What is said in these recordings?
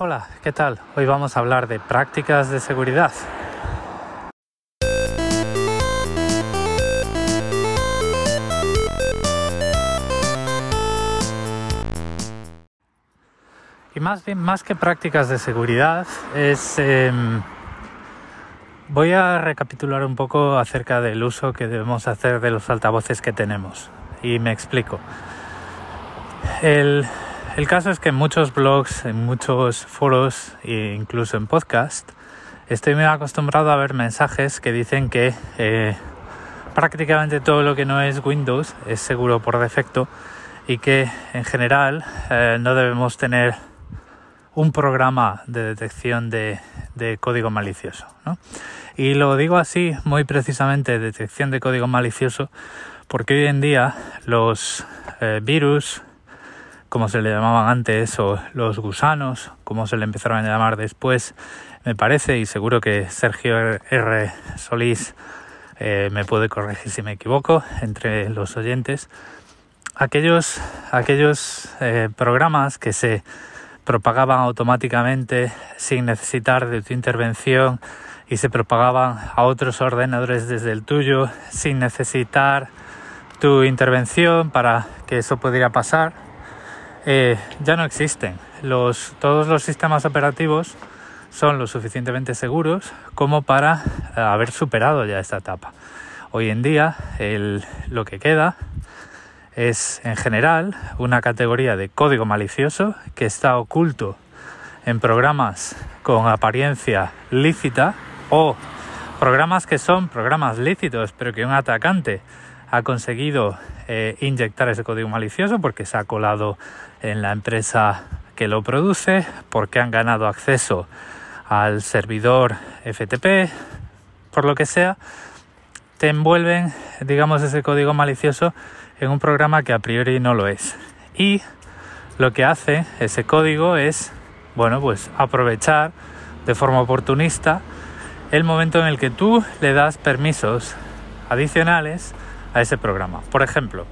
Hola, ¿qué tal? Hoy vamos a hablar de prácticas de seguridad. Y más bien, más que prácticas de seguridad, es... em, voy a recapitular un poco acerca del uso que debemos hacer de los altavoces que tenemos. Y me explico. El, el caso es que en muchos blogs, en muchos foros e incluso en podcast, estoy muy acostumbrado a ver mensajes que dicen que eh, prácticamente todo lo que no es Windows es seguro por defecto y que en general eh, no debemos tener un programa de detección de, código malicioso. ¿no? Y lo digo así muy precisamente, detección de código malicioso, porque hoy en día los eh, virus, como se le llamaban antes, o los gusanos, como se le empezaron a llamar después, me parece, y seguro que Sergio R. Solís eh, me puede corregir si me equivoco, entre los oyentes, aquellos, aquellos eh, programas que se propagaban automáticamente sin necesitar de tu intervención y se propagaban a otros ordenadores desde el tuyo sin necesitar tu intervención para que eso pudiera pasar eh, ya no existen. Todos los sistemas operativos son lo suficientemente seguros como para eh, haber superado ya esta etapa. Hoy en día lo que queda es en general una categoría de código malicioso que está oculto en programas con apariencia lícita o programas que son programas lícitos pero que un atacante ha conseguido eh, inyectar ese código malicioso porque se ha colado en la empresa que lo produce, porque han ganado acceso al servidor FTP, por lo que sea, te envuelven, digamos, ese código malicioso en un programa que a priori no lo es. Y lo que hace ese código es, bueno, pues aprovechar de forma oportunista el momento en el que tú le das permisos adicionales a ese programa. Por ejemplo,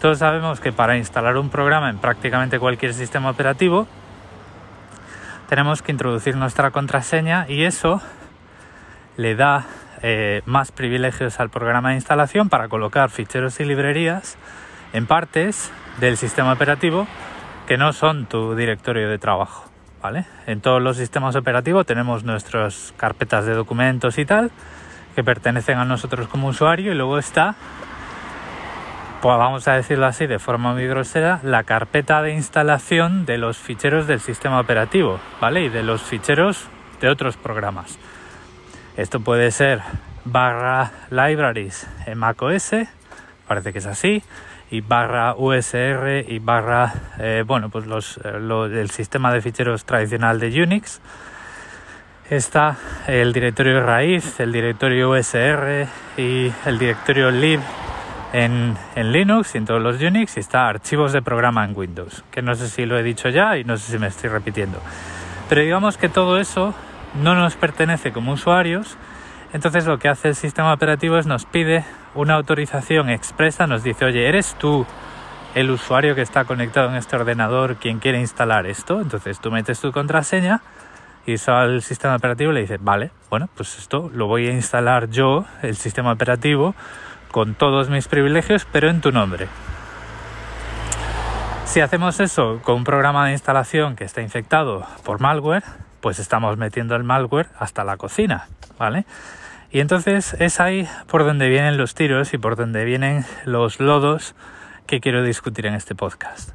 todos sabemos que para instalar un programa en prácticamente cualquier sistema operativo tenemos que introducir nuestra contraseña y eso le da eh, más privilegios al programa de instalación para colocar ficheros y librerías en partes del sistema operativo que no son tu directorio de trabajo. ¿vale? En todos los sistemas operativos tenemos nuestras carpetas de documentos y tal que pertenecen a nosotros como usuario y luego está, pues vamos a decirlo así de forma muy grosera, la carpeta de instalación de los ficheros del sistema operativo, ¿vale? Y de los ficheros de otros programas. Esto puede ser barra libraries en macOS, parece que es así, y barra USR y barra, eh, bueno, pues los, eh, el sistema de ficheros tradicional de Unix. Está el directorio raíz, el directorio USR y el directorio lib en, en, Linux y en todos los Unix y está archivos de programa en Windows, que no sé si lo he dicho ya y no sé si me estoy repitiendo. Pero digamos que todo eso no nos pertenece como usuarios, entonces lo que hace el sistema operativo es nos pide una autorización expresa, nos dice, oye, ¿eres tú el usuario que está conectado en este ordenador quien quiere instalar esto? Entonces tú metes tu contraseña y eso al sistema operativo le dice, vale, bueno, pues esto lo voy a instalar yo, el sistema operativo, con todos mis privilegios, pero en tu nombre. Si hacemos eso con un programa de instalación que está infectado por malware, pues estamos metiendo el malware hasta la cocina, ¿vale? Y entonces es ahí por donde vienen los tiros y por donde vienen los lodos que quiero discutir en este podcast.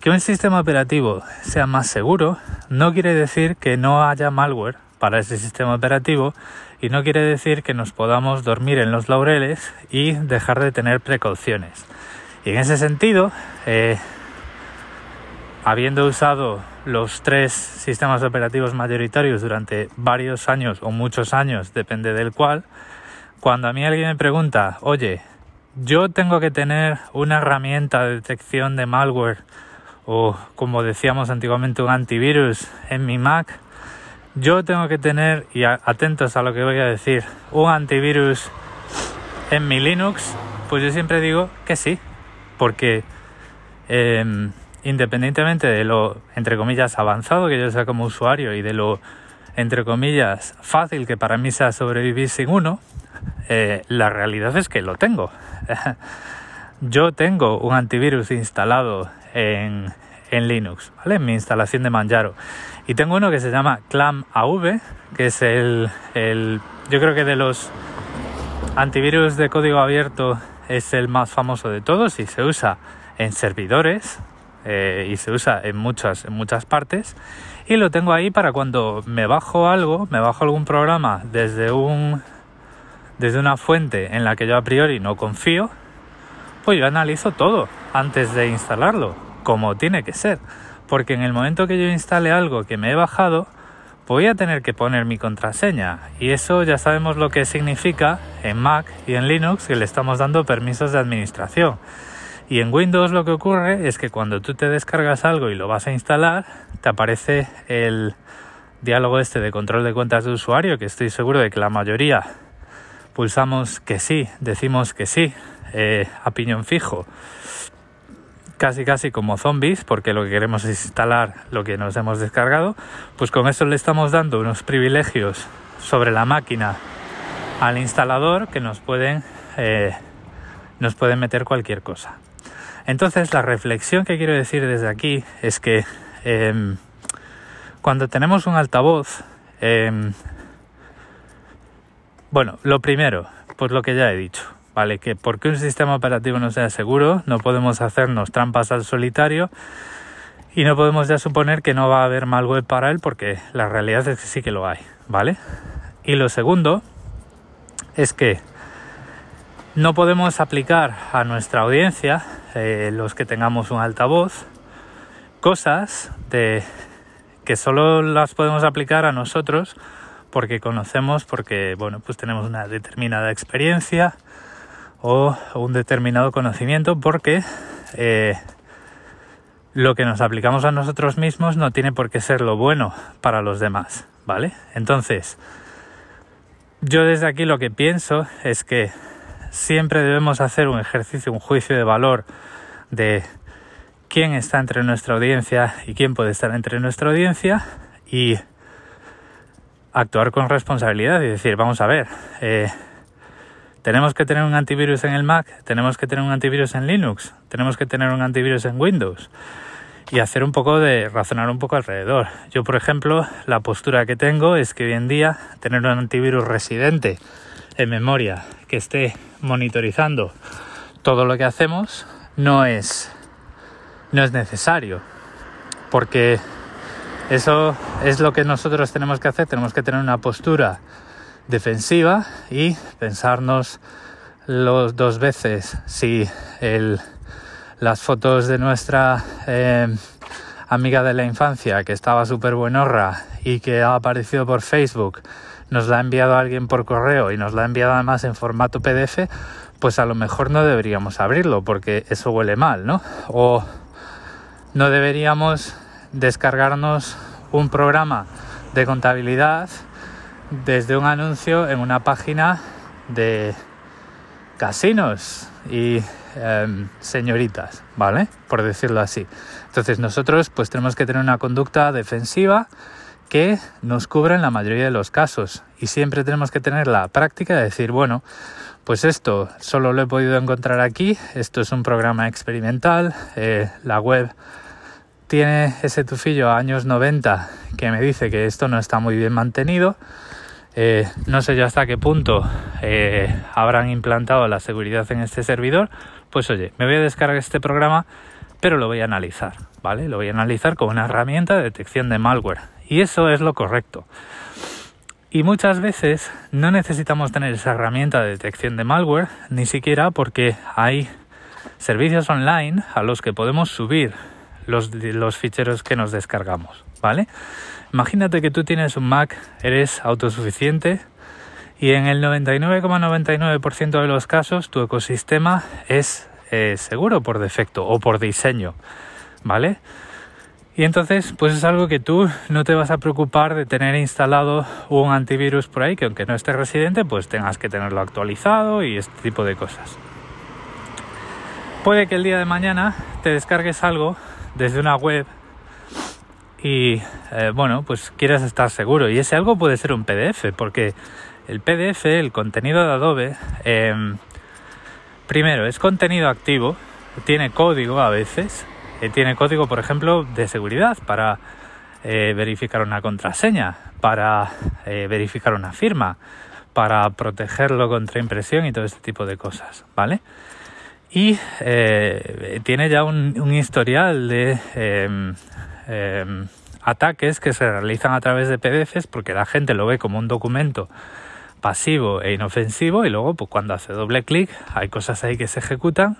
Que un sistema operativo sea más seguro no quiere decir que no haya malware para ese sistema operativo y no quiere decir que nos podamos dormir en los laureles y dejar de tener precauciones. Y en ese sentido, eh, habiendo usado los tres sistemas operativos mayoritarios durante varios años o muchos años, depende del cual, cuando a mí alguien me pregunta, oye, yo tengo que tener una herramienta de detección de malware o como decíamos antiguamente un antivirus en mi Mac, yo tengo que tener, y atentos a lo que voy a decir, un antivirus en mi Linux, pues yo siempre digo que sí, porque eh, independientemente de lo, entre comillas, avanzado que yo sea como usuario y de lo, entre comillas, fácil que para mí sea sobrevivir sin uno, eh, la realidad es que lo tengo. yo tengo un antivirus instalado en, en Linux, ¿vale? En mi instalación de Manjaro. Y tengo uno que se llama ClamAV, que es el, el, yo creo que de los antivirus de código abierto es el más famoso de todos y se usa en servidores eh, y se usa en muchas, en muchas partes. Y lo tengo ahí para cuando me bajo algo, me bajo algún programa desde un desde una fuente en la que yo a priori no confío, pues yo analizo todo antes de instalarlo, como tiene que ser. Porque en el momento que yo instale algo que me he bajado, voy a tener que poner mi contraseña. Y eso ya sabemos lo que significa en Mac y en Linux, que le estamos dando permisos de administración. Y en Windows lo que ocurre es que cuando tú te descargas algo y lo vas a instalar, te aparece el diálogo este de control de cuentas de usuario, que estoy seguro de que la mayoría pulsamos que sí, decimos que sí, eh, a piñón fijo, casi casi como zombies, porque lo que queremos es instalar lo que nos hemos descargado, pues con eso le estamos dando unos privilegios sobre la máquina al instalador que nos pueden, eh, nos pueden meter cualquier cosa. Entonces la reflexión que quiero decir desde aquí es que em, cuando tenemos un altavoz, em, bueno, lo primero, pues lo que ya he dicho, ¿vale? Que porque un sistema operativo no sea seguro, no podemos hacernos trampas al solitario y no podemos ya suponer que no va a haber malware para él porque la realidad es que sí que lo hay, ¿vale? Y lo segundo es que no podemos aplicar a nuestra audiencia, eh, los que tengamos un altavoz, cosas que solo las podemos aplicar a nosotros porque conocemos, porque bueno, pues tenemos una determinada experiencia o un determinado conocimiento, porque eh, lo que nos aplicamos a nosotros mismos no tiene por qué ser lo bueno para los demás, ¿vale? Entonces, yo desde aquí lo que pienso es que siempre debemos hacer un ejercicio, un juicio de valor de quién está entre nuestra audiencia y quién puede estar entre nuestra audiencia y actuar con responsabilidad y decir, vamos a ver, eh, tenemos que tener un antivirus en el Mac, tenemos que tener un antivirus en Linux, tenemos que tener un antivirus en Windows y hacer un poco de razonar un poco alrededor. Yo, por ejemplo, la postura que tengo es que hoy en día tener un antivirus residente en memoria que esté monitorizando todo lo que hacemos no es no es necesario. Porque eso es lo que nosotros tenemos que hacer. Tenemos que tener una postura defensiva y pensarnos los dos veces si el, las fotos de nuestra eh, amiga de la infancia que estaba súper buenorra y que ha aparecido por Facebook nos la ha enviado alguien por correo y nos la ha enviado además en formato PDF, pues a lo mejor no deberíamos abrirlo porque eso huele mal, ¿no? O no deberíamos descargarnos un programa de contabilidad desde un anuncio en una página de casinos y em, señoritas, ¿vale? Por decirlo así. Entonces nosotros pues tenemos que tener una conducta defensiva que nos cubra en la mayoría de los casos. Y siempre tenemos que tener la práctica de decir, bueno, pues esto solo lo he podido encontrar aquí, esto es un programa experimental, eh, la web tiene ese tufillo años 90 que me dice que esto no está muy bien mantenido. Eh, no sé yo hasta qué punto eh, habrán implantado la seguridad en este servidor. Pues oye, me voy a descargar este programa, pero lo voy a analizar, ¿vale? Lo voy a analizar como una herramienta de detección de malware. Y eso es lo correcto. Y muchas veces no necesitamos tener esa herramienta de detección de malware, ni siquiera porque hay servicios online a los que podemos subir los, ficheros que nos descargamos, ¿vale? Imagínate que tú tienes un Mac, eres autosuficiente y en el 99,99% de los casos tu ecosistema es eh, seguro por defecto o por diseño, ¿vale? Y entonces, pues es algo que tú no te vas a preocupar de tener instalado un antivirus por ahí, que aunque no esté residente, pues tengas que tenerlo actualizado y este tipo de cosas. Puede que el día de mañana te descargues algo desde una web y eh, bueno, pues quieres estar seguro. Y ese algo puede ser un PDF, porque el PDF, el contenido de Adobe, em, primero es contenido activo, tiene código a veces, eh, tiene código, por ejemplo, de seguridad para eh, verificar una contraseña, para verificar una firma, para protegerlo contra impresión y todo este tipo de cosas, ¿vale? Y tiene ya un historial de em, Em, ataques que se realizan a través de PDFs porque la gente lo ve como un documento pasivo e inofensivo y luego pues, cuando hace doble clic hay cosas ahí que se ejecutan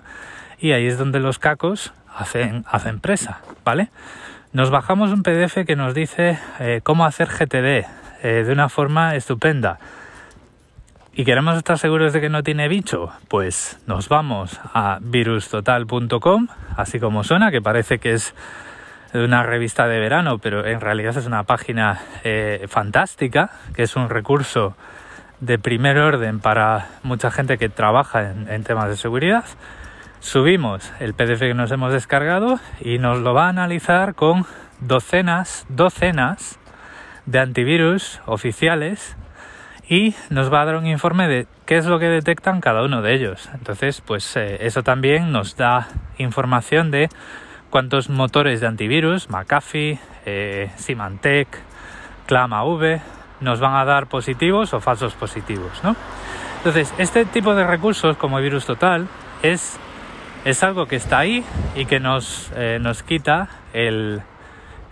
y ahí es donde los cacos hacen, hacen presa, ¿vale? Nos bajamos un PDF que nos dice eh, cómo hacer GTD eh, de una forma estupenda y queremos estar seguros de que no tiene bicho, pues nos vamos a virustotal.com, así como suena, que parece que es una revista de verano, pero en realidad es una página eh, fantástica, que es un recurso de primer orden para mucha gente que trabaja en, temas de seguridad. Subimos el PDF que nos hemos descargado y nos lo va a analizar con docenas, docenas de antivirus oficiales y nos va a dar un informe de qué es lo que detectan cada uno de ellos. Entonces, pues eh, eso también nos da información de cuántos motores de antivirus, McAfee, eh, Symantec, ClamAV, nos van a dar positivos o falsos positivos, ¿no? Entonces, este tipo de recursos como Virus Total es, es algo que está ahí y que nos, eh, nos quita el,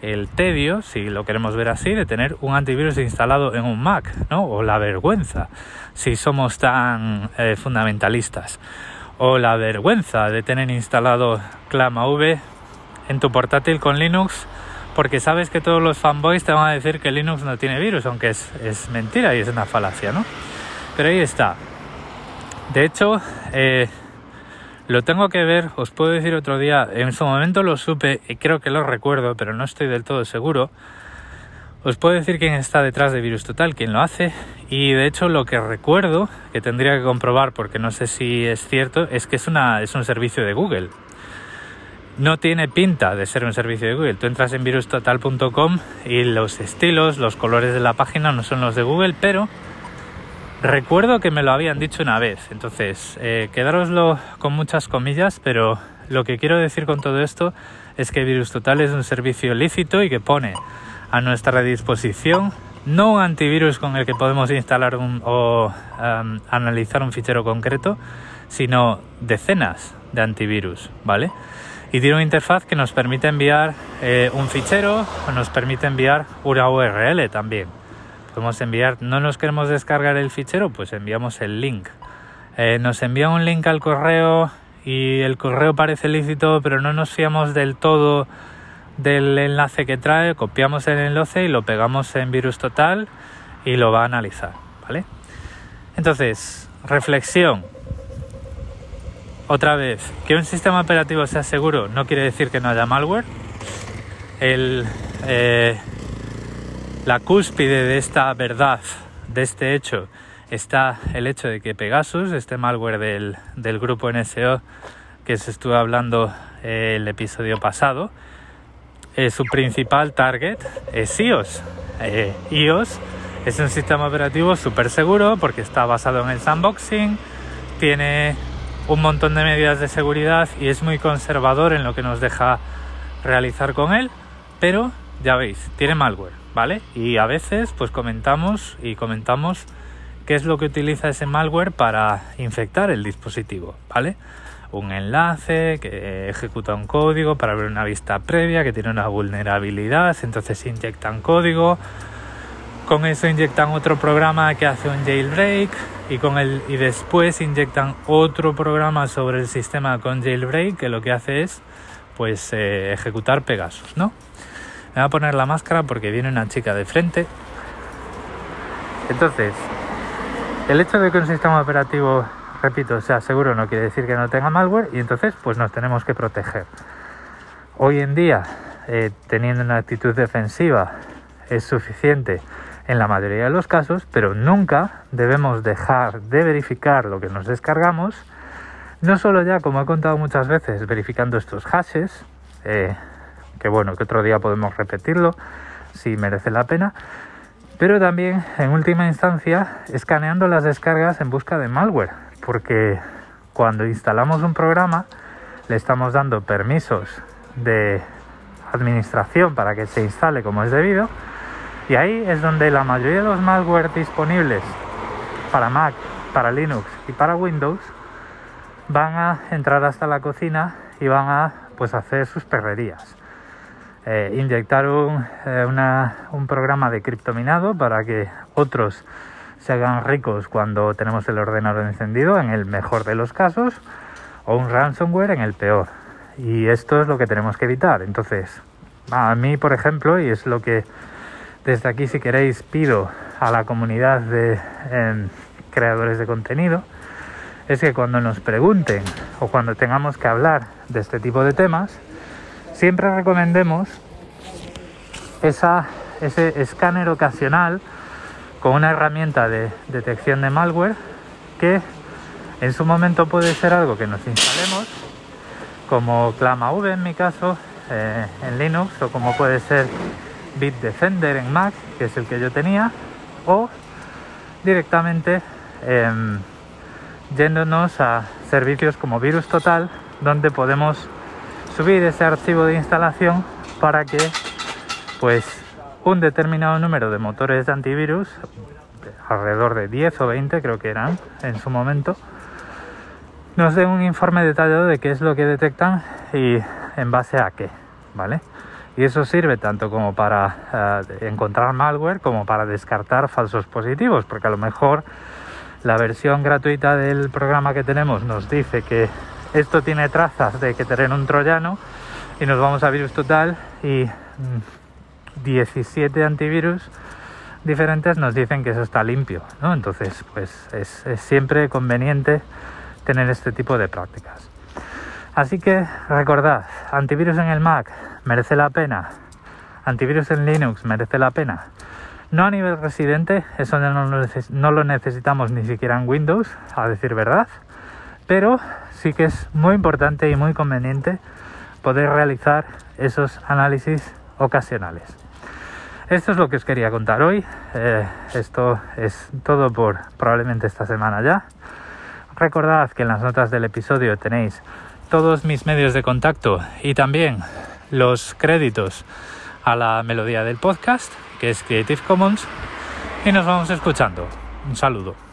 el tedio, si lo queremos ver así, de tener un antivirus instalado en un Mac, ¿no? O la vergüenza, si somos tan eh, fundamentalistas. O la vergüenza de tener instalado ClamAV en tu portátil con Linux porque sabes que todos los fanboys te van a decir que Linux no tiene virus, aunque es, mentira y es una falacia, ¿no? Pero ahí está. De hecho, eh, lo tengo que ver, os puedo decir otro día, en su momento lo supe y creo que lo recuerdo, pero no estoy del todo seguro. Os puedo decir quién está detrás de Virus Total, quién lo hace, y de hecho lo que recuerdo, que tendría que comprobar porque no sé si es cierto, es que es, una, es un servicio de Google no tiene pinta de ser un servicio de Google. Tú entras en virustotal.com y los estilos, los colores de la página no son los de Google, pero recuerdo que me lo habían dicho una vez. Entonces, eh, quedároslo con muchas comillas, pero lo que quiero decir con todo esto es que VirusTotal es un servicio lícito y que pone a nuestra disposición no un antivirus con el que podemos instalar o analizar un fichero concreto, sino decenas de antivirus, ¿vale? y tiene una interfaz que nos permite enviar eh, un fichero o nos permite enviar una URL también. Podemos enviar, no nos queremos descargar el fichero, pues enviamos el link. Eh, nos envía un link al correo y el correo parece lícito, pero no nos fiamos del todo del enlace que trae, copiamos el enlace y lo pegamos en virus total y lo va a analizar, ¿vale? Entonces, reflexión. Otra vez, que un sistema operativo sea seguro no quiere decir que no haya malware. Eh, la cúspide de esta verdad, de este hecho, está el hecho de que Pegasus, este malware del, grupo NSO que se estuvo hablando eh, el episodio pasado, eh, su principal target es iOS. iOS es un sistema operativo súper seguro porque está basado en el sandboxing, tiene un montón de medidas de seguridad y es muy conservador en lo que nos deja realizar con él, pero ya veis, tiene malware, ¿vale? Y a veces pues comentamos y comentamos qué es lo que utiliza ese malware para infectar el dispositivo, ¿vale? Un enlace que ejecuta un código para ver una vista previa que tiene una vulnerabilidad, entonces inyectan código, con eso inyectan otro programa que hace un jailbreak y con y después inyectan otro programa sobre el sistema con jailbreak que lo que hace es pues eh, ejecutar Pegasus, ¿no? Me voy a poner la máscara porque viene una chica de frente. Entonces, el hecho de que un sistema operativo, repito, sea seguro no quiere decir que no tenga malware y entonces pues nos tenemos que proteger. Hoy en día, eh, teniendo una actitud defensiva, es suficiente en la mayoría de los casos, pero nunca debemos dejar de verificar lo que nos descargamos, no solo ya, como he contado muchas veces, verificando estos hashes, eh, que bueno, que otro día podemos repetirlo si merece la pena. Pero también, en última instancia, escaneando las descargas en busca de malware, porque cuando instalamos un programa le estamos dando permisos de administración para que se instale como es debido y ahí es donde la mayoría de los malware disponibles para Mac, para Linux y para Windows van a entrar hasta la cocina y van a pues hacer sus perrerías. Eh, inyectar un, eh, un programa de criptominado para que otros se hagan ricos cuando tenemos el ordenador encendido, en el mejor de los casos, o un ransomware en el peor. Y esto es lo que tenemos que evitar. Entonces, a mí, por ejemplo, y es lo que desde aquí, si queréis, pido a la comunidad de em, creadores de contenido, es que cuando nos pregunten o cuando tengamos que hablar de este tipo de temas, siempre recomendemos esa, ese escáner ocasional con una herramienta de detección de malware que en su momento puede ser algo que nos instalemos, como ClamaV en mi caso, eh, en Linux, o como puede ser Bitdefender en Mac, que es el que yo tenía, o directamente em, yéndonos a servicios como Virus Total, donde podemos subir ese archivo de instalación para que pues un determinado número de motores de antivirus, alrededor de 10 o 20 creo que eran en su momento, nos den un informe detallado de qué es lo que detectan y en base a qué, ¿vale? Y eso sirve tanto como para eh, encontrar malware como para descartar falsos positivos, porque a lo mejor la versión gratuita del programa que tenemos nos dice que esto tiene trazas de que tener un troyano y nos vamos a virus total y 17 mm, antivirus diferentes nos dicen que eso está limpio, ¿no? Entonces, pues es, es siempre conveniente tener este tipo de prácticas. Así que recordad, antivirus en el Mac merece la pena, antivirus en Linux merece la pena. No a nivel residente, eso no lo necesitamos ni siquiera en Windows, a decir verdad, pero sí que es muy importante y muy conveniente poder realizar esos análisis ocasionales. Esto es lo que os quería contar hoy. Eh, esto es todo por probablemente esta semana ya. Recordad que en las notas del episodio tenéis todos mis medios de contacto y también los créditos a la melodía del podcast, que es Creative Commons, y nos vamos escuchando. Un saludo.